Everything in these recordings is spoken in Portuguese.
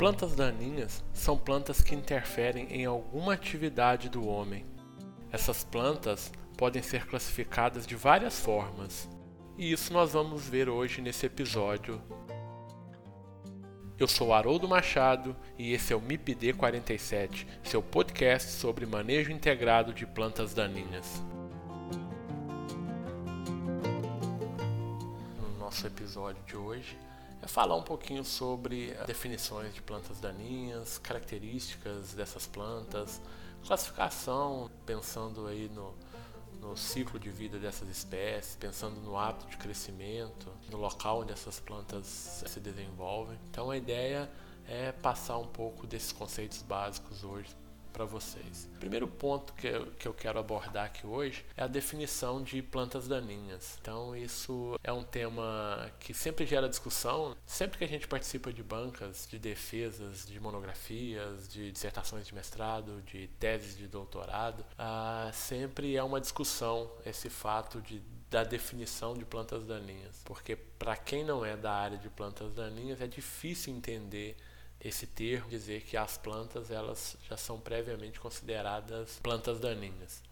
Plantas daninhas são plantas que interferem em alguma atividade do homem. Essas plantas podem ser classificadas de várias formas, e isso nós vamos ver hoje nesse episódio. Eu sou Haroldo Machado e esse é o MIPD 47, seu podcast sobre manejo integrado de plantas daninhas. No nosso episódio de hoje, é falar um pouquinho sobre definições de plantas daninhas, características dessas plantas, classificação, pensando aí no, no ciclo de vida dessas espécies, pensando no hábito de crescimento, no local onde essas plantas se desenvolvem. Então a ideia é passar um pouco desses conceitos básicos hoje para vocês. O primeiro ponto que eu, que eu quero abordar aqui hoje é a definição de plantas daninhas. Então, isso é um tema que sempre gera discussão. Sempre que a gente participa de bancas, de defesas, de monografias, de dissertações de mestrado, de teses de doutorado, ah, sempre é uma discussão esse fato de da definição de plantas daninhas, porque para quem não é da área de plantas daninhas é difícil entender esse termo dizer que as plantas elas já são previamente consideradas plantas daninhas.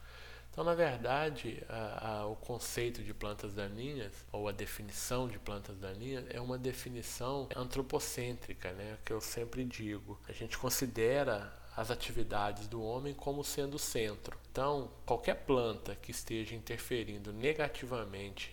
Então, na verdade, a, a, o conceito de plantas daninhas, ou a definição de plantas daninhas, é uma definição antropocêntrica, né, que eu sempre digo. A gente considera as atividades do homem como sendo o centro. Então, qualquer planta que esteja interferindo negativamente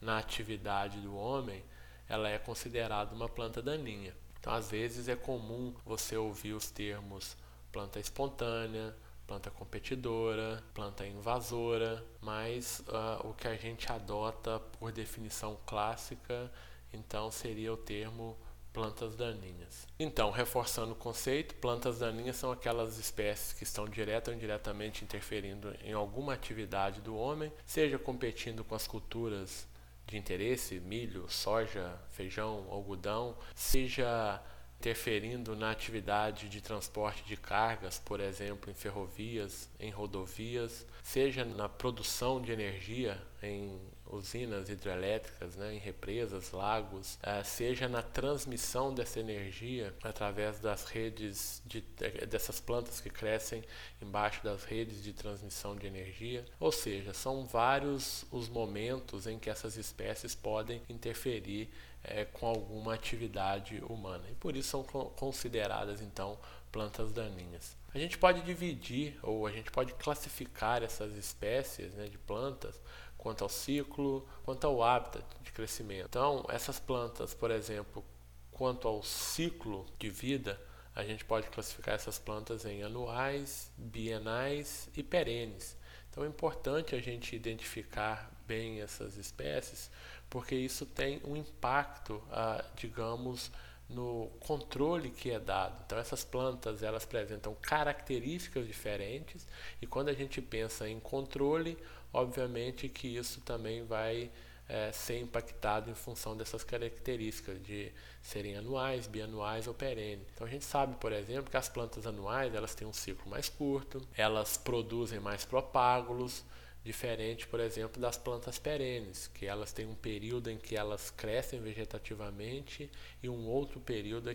na atividade do homem, ela é considerada uma planta daninha. Então, às vezes é comum você ouvir os termos planta espontânea, planta competidora, planta invasora, mas uh, o que a gente adota por definição clássica, então seria o termo plantas daninhas. Então, reforçando o conceito, plantas daninhas são aquelas espécies que estão direta ou indiretamente interferindo em alguma atividade do homem, seja competindo com as culturas de interesse, milho, soja, feijão, algodão, seja interferindo na atividade de transporte de cargas, por exemplo, em ferrovias, em rodovias, seja na produção de energia em usinas hidrelétricas, né, em represas, lagos, uh, seja na transmissão dessa energia através das redes de, dessas plantas que crescem embaixo das redes de transmissão de energia. Ou seja, são vários os momentos em que essas espécies podem interferir é, com alguma atividade humana e por isso são consideradas então plantas daninhas. A gente pode dividir ou a gente pode classificar essas espécies né, de plantas quanto ao ciclo, quanto ao hábitat de crescimento. Então, essas plantas, por exemplo, quanto ao ciclo de vida, a gente pode classificar essas plantas em anuais, bienais e perenes. Então é importante a gente identificar bem essas espécies, porque isso tem um impacto, ah, digamos, no controle que é dado. Então essas plantas elas apresentam características diferentes e quando a gente pensa em controle, obviamente que isso também vai é, ser impactado em função dessas características de serem anuais, bianuais ou perenes. Então a gente sabe, por exemplo, que as plantas anuais elas têm um ciclo mais curto, elas produzem mais propágulos, diferente, por exemplo, das plantas perenes, que elas têm um período em que elas crescem vegetativamente e um outro período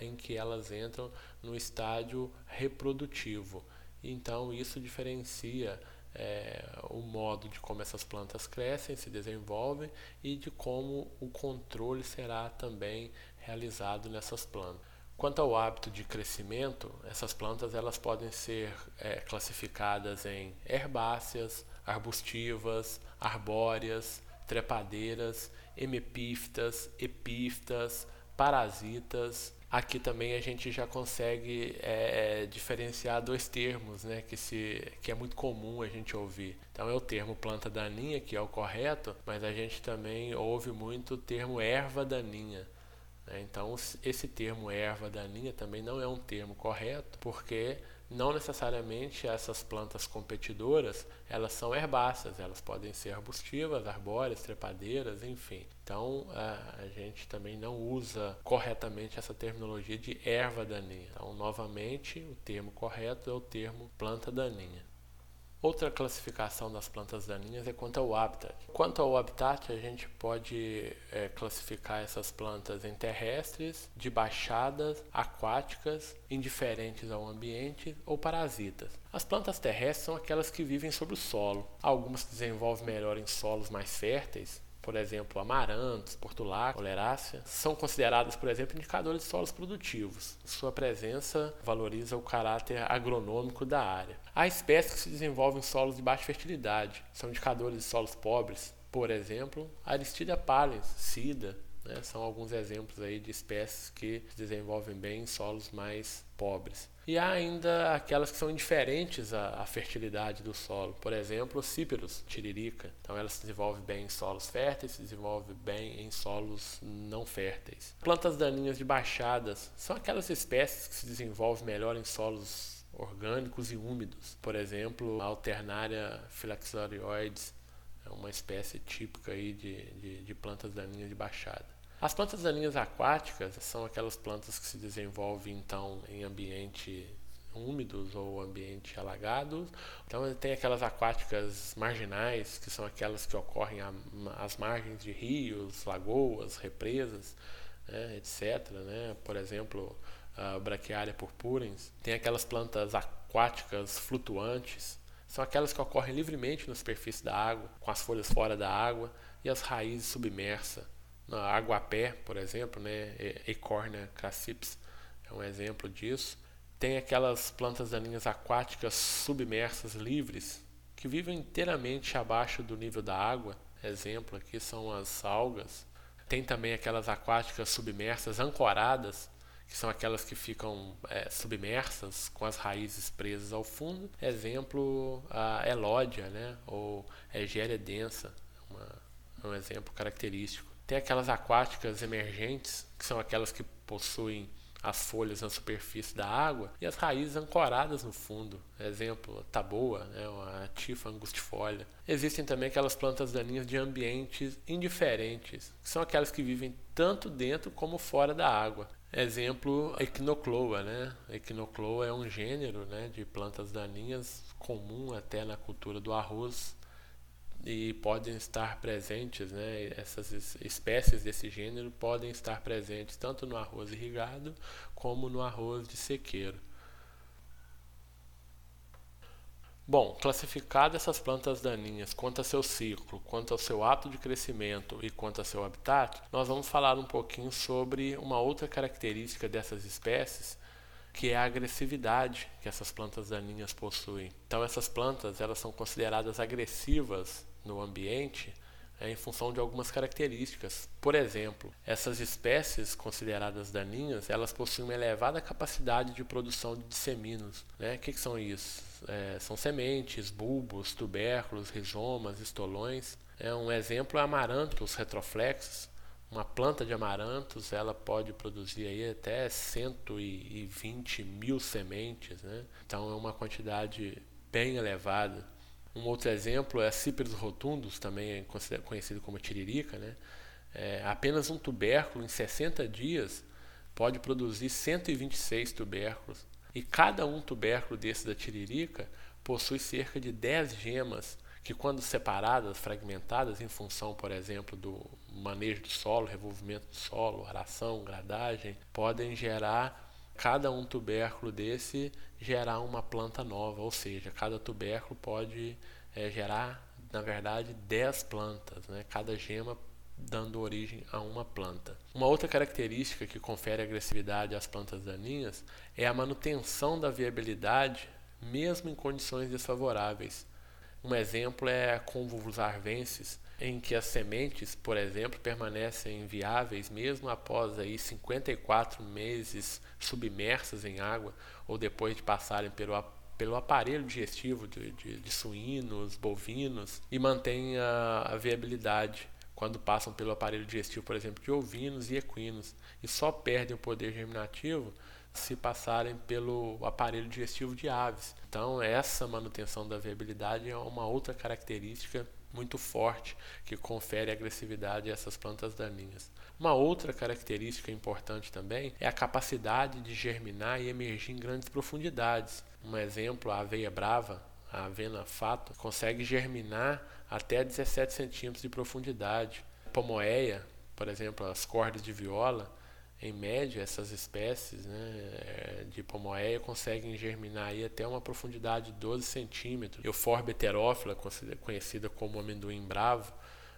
em que elas entram no estádio reprodutivo. Então isso diferencia é, o modo de como essas plantas crescem, se desenvolvem e de como o controle será também realizado nessas plantas. Quanto ao hábito de crescimento, essas plantas elas podem ser é, classificadas em herbáceas, arbustivas, arbóreas, trepadeiras, hemipífitas, epífitas, parasitas. Aqui também a gente já consegue é, é, diferenciar dois termos, né, que, se, que é muito comum a gente ouvir. Então é o termo planta daninha, que é o correto, mas a gente também ouve muito o termo erva daninha. Né? Então esse termo erva daninha também não é um termo correto, porque não necessariamente essas plantas competidoras, elas são herbáceas, elas podem ser arbustivas, arbóreas, trepadeiras, enfim. Então a, gente também não usa corretamente essa terminologia de erva daninha. Então, novamente, o termo correto é o termo planta daninha. Outra classificação das plantas daninhas é quanto ao habitat. Quanto ao habitat, a gente pode é, classificar essas plantas em terrestres, de baixadas, aquáticas, indiferentes ao ambiente ou parasitas. As plantas terrestres são aquelas que vivem sobre o solo. Algumas se desenvolvem melhor em solos mais férteis, por exemplo, amarantos, portulaca, olerácea, são consideradas, por exemplo, indicadores de solos produtivos. Sua presença valoriza o caráter agronômico da área. Há espécies que se desenvolvem em solos de baixa fertilidade, são indicadores de solos pobres, por exemplo, Aristida pallens, sida, né, são alguns exemplos aí de espécies que se desenvolvem bem em solos mais pobres. E há ainda aquelas que são indiferentes à, à fertilidade do solo, por exemplo, cíperos, tiririca. Então ela se desenvolve bem em solos férteis, se desenvolve bem em solos não férteis. Plantas daninhas de baixadas são aquelas espécies que se desenvolvem melhor em solos orgânicos e úmidos. Por exemplo, a Alternaria filaxorioides é uma espécie típica aí de, de, de plantas daninhas de baixada. As plantas daninhas aquáticas são aquelas plantas que se desenvolvem então em ambiente úmidos ou ambiente alagados. Então tem aquelas aquáticas marginais, que são aquelas que ocorrem às margens de rios, lagoas, represas, né, etc. Né? Por exemplo, a Brachiaria purpurens. Tem aquelas plantas aquáticas flutuantes, são aquelas que ocorrem livremente na superfície da água, com as folhas fora da água e as raízes submersas aguapé, por exemplo, né, Ecornia crassips é um exemplo disso. Tem aquelas plantas daninhas aquáticas submersas livres que vivem inteiramente abaixo do nível da água. Exemplo aqui são as algas. Tem também aquelas aquáticas submersas ancoradas, que são aquelas que ficam é, submersas com as raízes presas ao fundo. Exemplo, a elódia, né, ou Egéria densa, uma, um exemplo característico. Tem aquelas aquáticas emergentes, que são aquelas que possuem as folhas na superfície da água e as raízes ancoradas no fundo. Exemplo, taboa, né, a tifa angustifolia. Existem também aquelas plantas daninhas de ambientes indiferentes, que são aquelas que vivem tanto dentro como fora da água. Exemplo, a Echinocloa. Né? A Echinocloa é um gênero né, de plantas daninhas comum até na cultura do arroz e podem estar presentes, né, essas espécies desse gênero podem estar presentes tanto no arroz irrigado como no arroz de sequeiro. Bom, classificadas essas plantas daninhas quanto a seu ciclo, quanto ao seu ato de crescimento e quanto ao seu habitat, nós vamos falar um pouquinho sobre uma outra característica dessas espécies, que é a agressividade que essas plantas daninhas possuem. Então essas plantas, elas são consideradas agressivas no ambiente é, em função de algumas características. Por exemplo, essas espécies consideradas daninhas, elas possuem uma elevada capacidade de produção de disseminos. Né? O que, que são isso? É, são sementes, bulbos, tubérculos, rizomas, estolões. É, um exemplo é amarantos retroflexos. Uma planta de amarantos ela pode produzir aí até 120 mil sementes. Né? Então é uma quantidade bem elevada. Um outro exemplo é Cíperos rotundus, também é conhecido como tiririca. Né? É, apenas um tubérculo em 60 dias pode produzir 126 tubérculos. E cada um tubérculo desse da tiririca possui cerca de 10 gemas que, quando separadas, fragmentadas, em função, por exemplo, do manejo do solo, revolvimento do solo, aração, gradagem, podem gerar cada um tubérculo desse gerar uma planta nova, ou seja, cada tubérculo pode é, gerar, na verdade, 10 plantas, né? cada gema dando origem a uma planta. Uma outra característica que confere agressividade às plantas daninhas é a manutenção da viabilidade, mesmo em condições desfavoráveis. Um exemplo é a Convulus arvensis, em que as sementes, por exemplo, permanecem viáveis mesmo após aí 54 meses submersas em água ou depois de passarem pelo, pelo aparelho digestivo de, de, de suínos, bovinos e mantêm a, a viabilidade quando passam pelo aparelho digestivo, por exemplo, de ovinos e equinos, e só perdem o poder germinativo se passarem pelo aparelho digestivo de aves. Então, essa manutenção da viabilidade é uma outra característica muito forte que confere agressividade a essas plantas daninhas. Uma outra característica importante também é a capacidade de germinar e emergir em grandes profundidades. Um exemplo, a aveia brava, a avena fato, consegue germinar até 17 centímetros de profundidade. Pomoeia, por exemplo, as cordas de viola, em média, essas espécies né, de pomoeia conseguem germinar aí até uma profundidade de 12 centímetros. Euforbe heterófila, conhecida como amendoim bravo,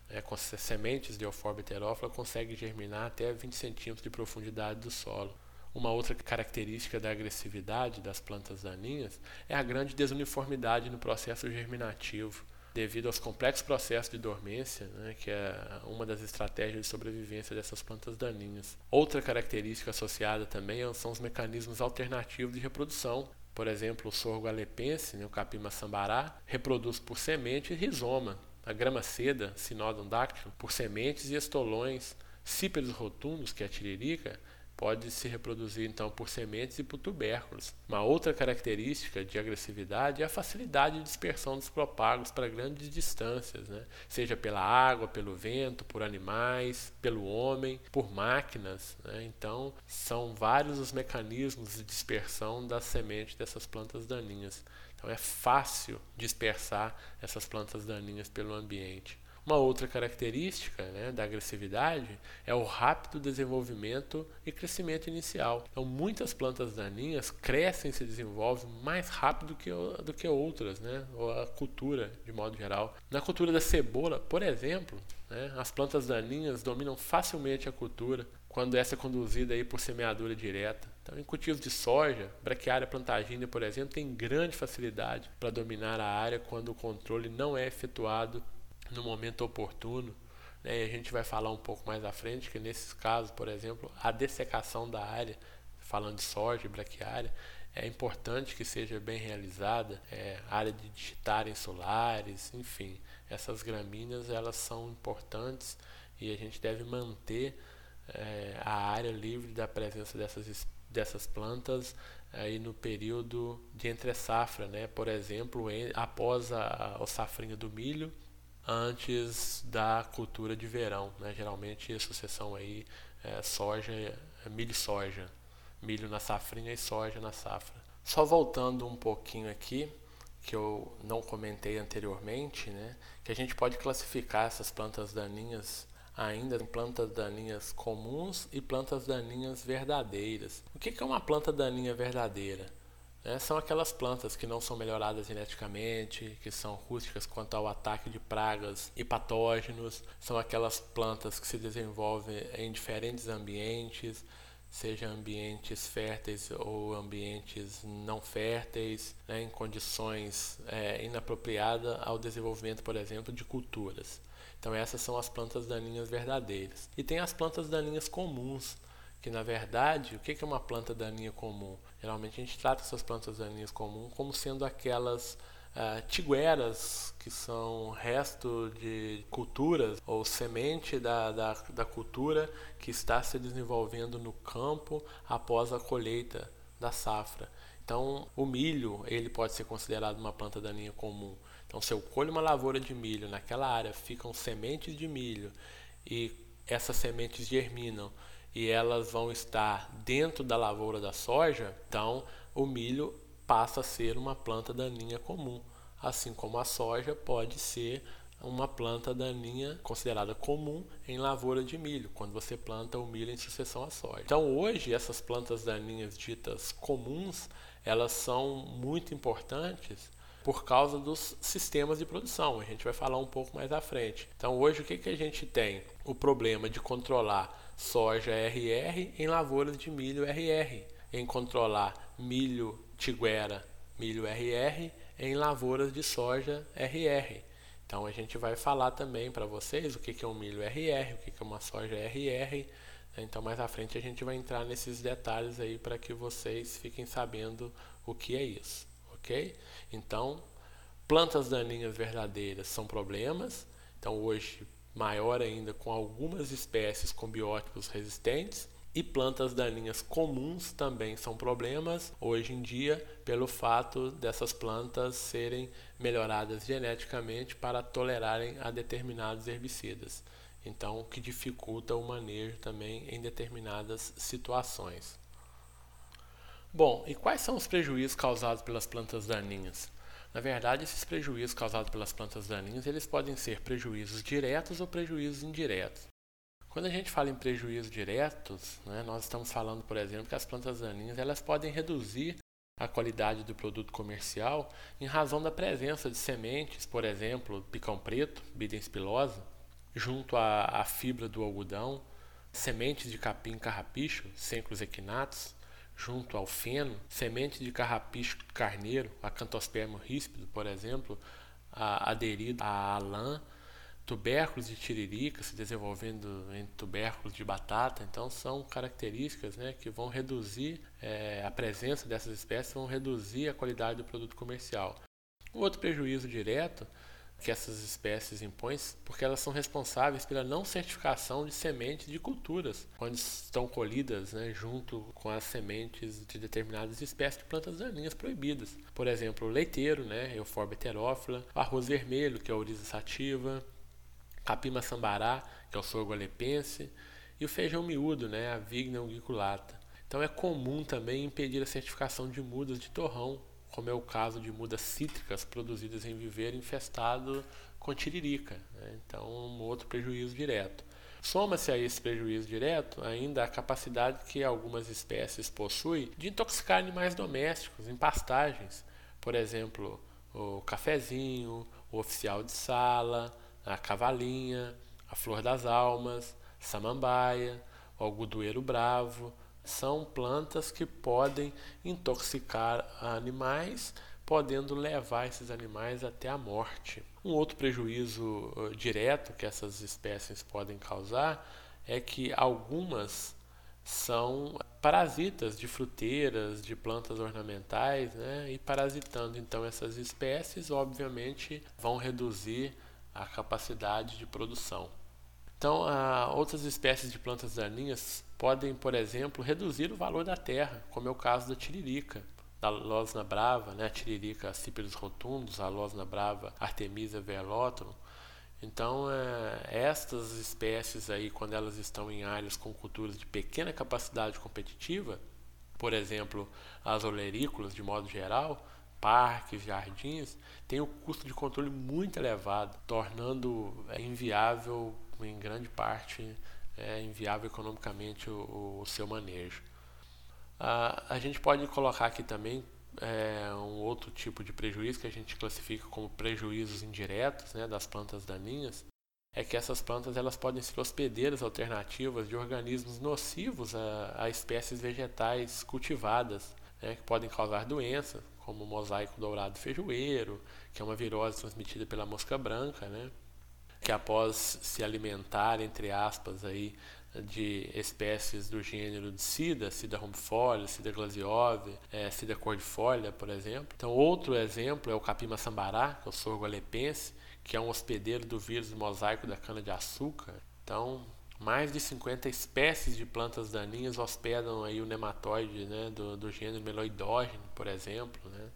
né, com sementes de Euforbe heterófila, conseguem germinar até 20 centímetros de profundidade do solo. Uma outra característica da agressividade das plantas daninhas é a grande desuniformidade no processo germinativo devido aos complexos processos de dormência, né, que é uma das estratégias de sobrevivência dessas plantas daninhas. Outra característica associada também são os mecanismos alternativos de reprodução. Por exemplo, o sorgo alepense, né, o capim maçambará, reproduz por semente e rizoma. A grama seda, sinodon dáctilo, por sementes e estolões. Cíperos rotundos, que é a tiririca, pode se reproduzir então por sementes e por tubérculos. Uma outra característica de agressividade é a facilidade de dispersão dos propagos para grandes distâncias, né? seja pela água, pelo vento, por animais, pelo homem, por máquinas. Né? Então, são vários os mecanismos de dispersão das sementes dessas plantas daninhas. Então, é fácil dispersar essas plantas daninhas pelo ambiente. Uma outra característica né, da agressividade é o rápido desenvolvimento e crescimento inicial. Então, muitas plantas daninhas crescem e se desenvolvem mais rápido que, do que outras, né, ou a cultura de modo geral. Na cultura da cebola, por exemplo, né, as plantas daninhas dominam facilmente a cultura quando essa é conduzida aí por semeadura direta. Então, em cultivos de soja, braquiária plantagínea, por exemplo, tem grande facilidade para dominar a área quando o controle não é efetuado no momento oportuno. Né? E a gente vai falar um pouco mais à frente que nesses casos, por exemplo, a dessecação da área, falando de soja e braquiária, é importante que seja bem realizada. É, área de digitarem solares, enfim, essas gramíneas elas são importantes e a gente deve manter é, a área livre da presença dessas, dessas plantas aí no período de entre safra, né? Por exemplo, em, após a, a, o safrinho do milho antes da cultura de verão. Né? Geralmente a sucessão aí é soja, é milho e soja. Milho na safrinha e soja na safra. Só voltando um pouquinho aqui, que eu não comentei anteriormente, né? que a gente pode classificar essas plantas daninhas ainda em plantas daninhas comuns e plantas daninhas verdadeiras. O que é uma planta daninha verdadeira? Né? São aquelas plantas que não são melhoradas geneticamente, que são rústicas quanto ao ataque de pragas e patógenos, são aquelas plantas que se desenvolvem em diferentes ambientes, seja ambientes férteis ou ambientes não férteis, né, em condições é, inapropriadas ao desenvolvimento, por exemplo, de culturas. Então essas são as plantas daninhas verdadeiras. E tem as plantas daninhas comuns, que na verdade, o que é uma planta daninha comum? Geralmente a gente trata essas plantas daninhas comuns como sendo aquelas uh, tigueras, que são resto de culturas ou semente da, da, da cultura que está se desenvolvendo no campo após a colheita da safra. Então, o milho ele pode ser considerado uma planta daninha comum. Então, se eu colho uma lavoura de milho naquela área, ficam sementes de milho e essas sementes germinam e elas vão estar dentro da lavoura da soja, então o milho passa a ser uma planta daninha comum, assim como a soja pode ser uma planta daninha considerada comum em lavoura de milho, quando você planta o milho em sucessão à soja. Então hoje essas plantas daninhas ditas comuns, elas são muito importantes por causa dos sistemas de produção. A gente vai falar um pouco mais à frente. Então hoje o que, que a gente tem? O problema de controlar soja RR em lavouras de milho RR, em controlar milho tiguera, milho RR em lavouras de soja RR. Então a gente vai falar também para vocês o que é um milho RR, o que é uma soja RR. Então mais à frente a gente vai entrar nesses detalhes aí para que vocês fiquem sabendo o que é isso, ok? Então plantas daninhas verdadeiras são problemas. Então hoje maior ainda com algumas espécies com biótipos resistentes. E plantas daninhas comuns também são problemas hoje em dia, pelo fato dessas plantas serem melhoradas geneticamente para tolerarem a determinados herbicidas. Então, o que dificulta o manejo também em determinadas situações. Bom, e quais são os prejuízos causados pelas plantas daninhas? Na verdade, esses prejuízos causados pelas plantas daninhas, eles podem ser prejuízos diretos ou prejuízos indiretos. Quando a gente fala em prejuízos diretos, né, nós estamos falando, por exemplo, que as plantas daninhas elas podem reduzir a qualidade do produto comercial em razão da presença de sementes, por exemplo, picão preto, bidens pilosa, junto à, à fibra do algodão, sementes de capim carrapicho, sencros equinatos, junto ao feno, sementes de carrapicho carneiro, acantospermo ríspido, por exemplo, aderido à lã, tubérculos de tiririca se desenvolvendo em tubérculos de batata. Então, são características né, que vão reduzir é, a presença dessas espécies, vão reduzir a qualidade do produto comercial. O outro prejuízo direto que essas espécies impõem, porque elas são responsáveis pela não certificação de sementes de culturas, quando estão colhidas né, junto com as sementes de determinadas espécies de plantas daninhas proibidas. Por exemplo, o leiteiro, né, Euphorbia heterófila, o arroz vermelho, que é a Oryza sativa, capim sambará, que é o sorgo alepense, e o feijão miúdo, né, a Vigna unguiculata. Então é comum também impedir a certificação de mudas de torrão como é o caso de mudas cítricas produzidas em viveiro infestado com tiririca. Né? Então, um outro prejuízo direto. Soma-se a esse prejuízo direto ainda a capacidade que algumas espécies possuem de intoxicar animais domésticos em pastagens. Por exemplo, o cafezinho, o oficial de sala, a cavalinha, a flor das almas, samambaia, o algodoeiro bravo, são plantas que podem intoxicar animais, podendo levar esses animais até a morte. Um outro prejuízo uh, direto que essas espécies podem causar é que algumas são parasitas de fruteiras, de plantas ornamentais, né? e parasitando então essas espécies, obviamente vão reduzir a capacidade de produção. Então, outras espécies de plantas daninhas podem, por exemplo, reduzir o valor da terra, como é o caso da tiririca, da losna brava, né? a tiririca cíperos rotundos, a losna brava Artemisia velotum. Então, é, estas espécies aí, quando elas estão em áreas com culturas de pequena capacidade competitiva, por exemplo, as olerícolas de modo geral, parques, jardins, têm o custo de controle muito elevado, tornando inviável em grande parte é inviável economicamente o, o seu manejo. A gente pode colocar aqui também é, um outro tipo de prejuízo que a gente classifica como prejuízos indiretos né, das plantas daninhas, é que essas plantas elas podem ser hospedeiras alternativas de organismos nocivos a, a espécies vegetais cultivadas, né, que podem causar doenças, como o mosaico dourado feijoeiro, que é uma virose transmitida pela mosca branca, né, que após se alimentar, entre aspas, aí, de espécies do gênero de Sida, Sida rombifolia, Sida glasiove, é, Sida cordifolia, por exemplo. Então, outro exemplo é o capim sambará, que é o sorgo alepense, que é um hospedeiro do vírus mosaico da cana-de-açúcar. Então, mais de 50 espécies de plantas daninhas hospedam aí o nematóide né, do, do gênero meloidógeno, por exemplo, né?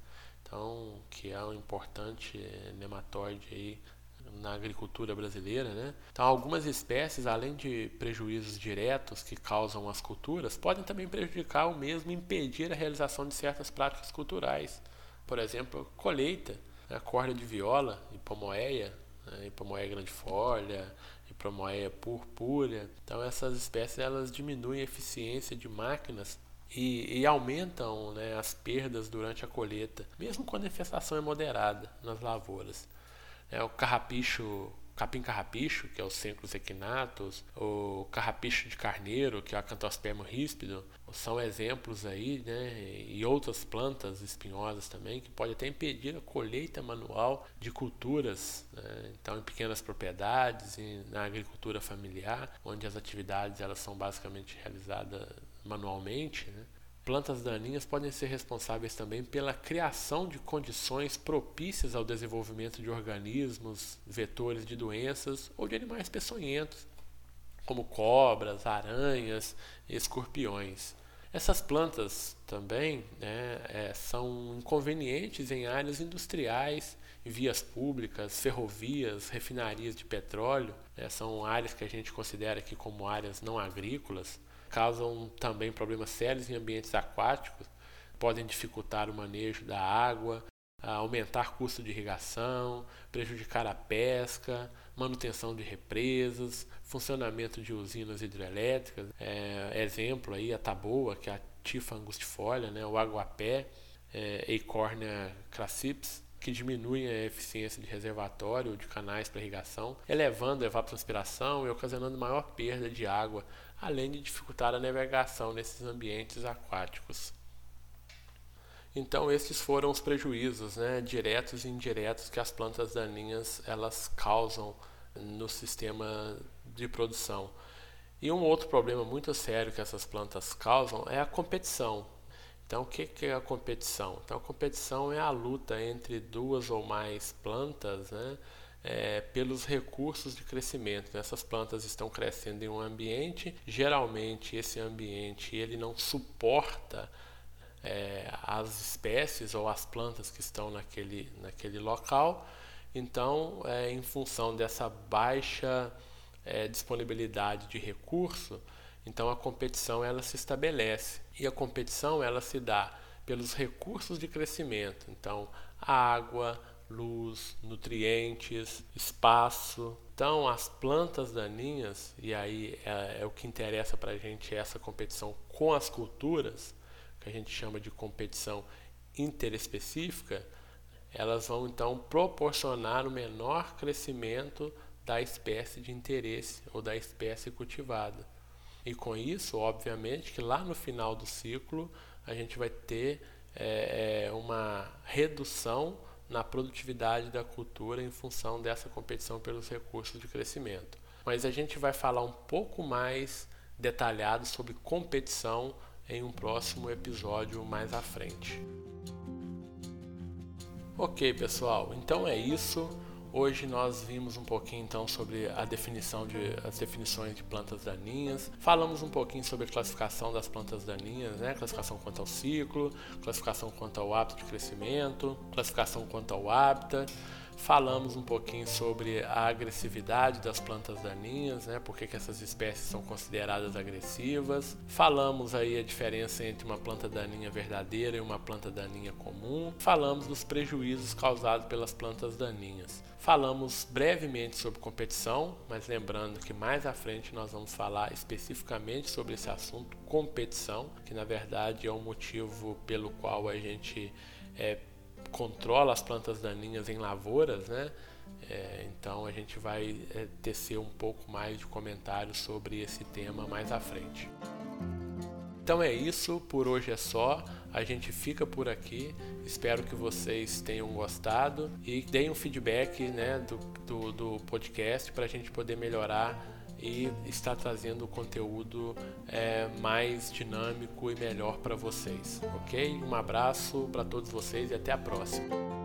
Então, que é um importante nematóide aí na agricultura brasileira, né? Então, algumas espécies, além de prejuízos diretos que causam as culturas, podem também prejudicar ou mesmo impedir a realização de certas práticas culturais. Por exemplo, colheita, né? corda de viola, hipomoeia, né? hipomoeia grandifolha, hipomoeia purpúrea. Então, essas espécies elas diminuem a eficiência de máquinas e, e, aumentam né, as perdas durante a colheita, mesmo quando a infestação é moderada nas lavouras é o carrapicho, capim carrapicho, que é o Cencros equinatus, o carrapicho de carneiro, que é o Acanthospermo ríspido, são exemplos aí, né, e outras plantas espinhosas também, que pode até impedir a colheita manual de culturas, né, então em pequenas propriedades, e na agricultura familiar, onde as atividades elas são basicamente realizadas manualmente, né, Plantas daninhas podem ser responsáveis também pela criação de condições propícias ao desenvolvimento de organismos, vetores de doenças ou de animais peçonhentos, como cobras, aranhas escorpiões. Essas plantas também né, é, são inconvenientes em áreas industriais, vias públicas, ferrovias, refinarias de petróleo. Né, são áreas que a gente considera aqui como áreas não agrícolas causam também problemas sérios em ambientes aquáticos, podem dificultar o manejo da água, aumentar custo de irrigação, prejudicar a pesca, manutenção de represas, funcionamento de usinas hidrelétricas. É, exemplo aí a taboa, que é a tifa angustifolia, né, o aguapé, é, Eichhornia crassips, que diminuem a eficiência de reservatório de canais para irrigação, elevando a evapotranspiração e ocasionando maior perda de água, além de dificultar a navegação nesses ambientes aquáticos. Então esses foram os prejuízos, né, diretos e indiretos que as plantas daninhas elas causam no sistema de produção. E um outro problema muito sério que essas plantas causam é a competição. Então, o que é a competição? Então, a competição é a luta entre duas ou mais plantas né, é, pelos recursos de crescimento. Essas plantas estão crescendo em um ambiente, geralmente esse ambiente ele não suporta é, as espécies ou as plantas que estão naquele, naquele local. Então, é, em função dessa baixa é, disponibilidade de recurso, então a competição ela se estabelece e a competição ela se dá pelos recursos de crescimento. Então, água, luz, nutrientes, espaço. Então, as plantas daninhas, e aí é, é o que interessa para a gente essa competição com as culturas, que a gente chama de competição interespecífica, elas vão então proporcionar o menor crescimento da espécie de interesse ou da espécie cultivada. E com isso, obviamente, que lá no final do ciclo a gente vai ter é, uma redução na produtividade da cultura em função dessa competição pelos recursos de crescimento. Mas a gente vai falar um pouco mais detalhado sobre competição em um próximo episódio mais à frente. Ok, pessoal, então é isso. Hoje nós vimos um pouquinho então sobre a definição de as definições de plantas daninhas. Falamos um pouquinho sobre a classificação das plantas daninhas, né? Classificação quanto ao ciclo, classificação quanto ao hábito de crescimento, classificação quanto ao hábitat Falamos um pouquinho sobre a agressividade das plantas daninhas, né? Por que, essas espécies são consideradas agressivas. Falamos aí a diferença entre uma planta daninha verdadeira e uma planta daninha comum. Falamos dos prejuízos causados pelas plantas daninhas. Falamos brevemente sobre competição, mas lembrando que mais à frente nós vamos falar especificamente sobre esse assunto, competição, que na verdade é o motivo pelo qual a gente é, controla as plantas daninhas em lavouras, né? É, então a gente vai é, tecer um pouco mais de comentários sobre esse tema mais à frente. Então é isso, por hoje é só. A gente fica por aqui. Espero que vocês tenham gostado e deem um feedback né, do, do, do podcast para a gente poder melhorar e estar trazendo conteúdo é, mais dinâmico e melhor para vocês, ok? Um abraço para todos vocês e até a próxima.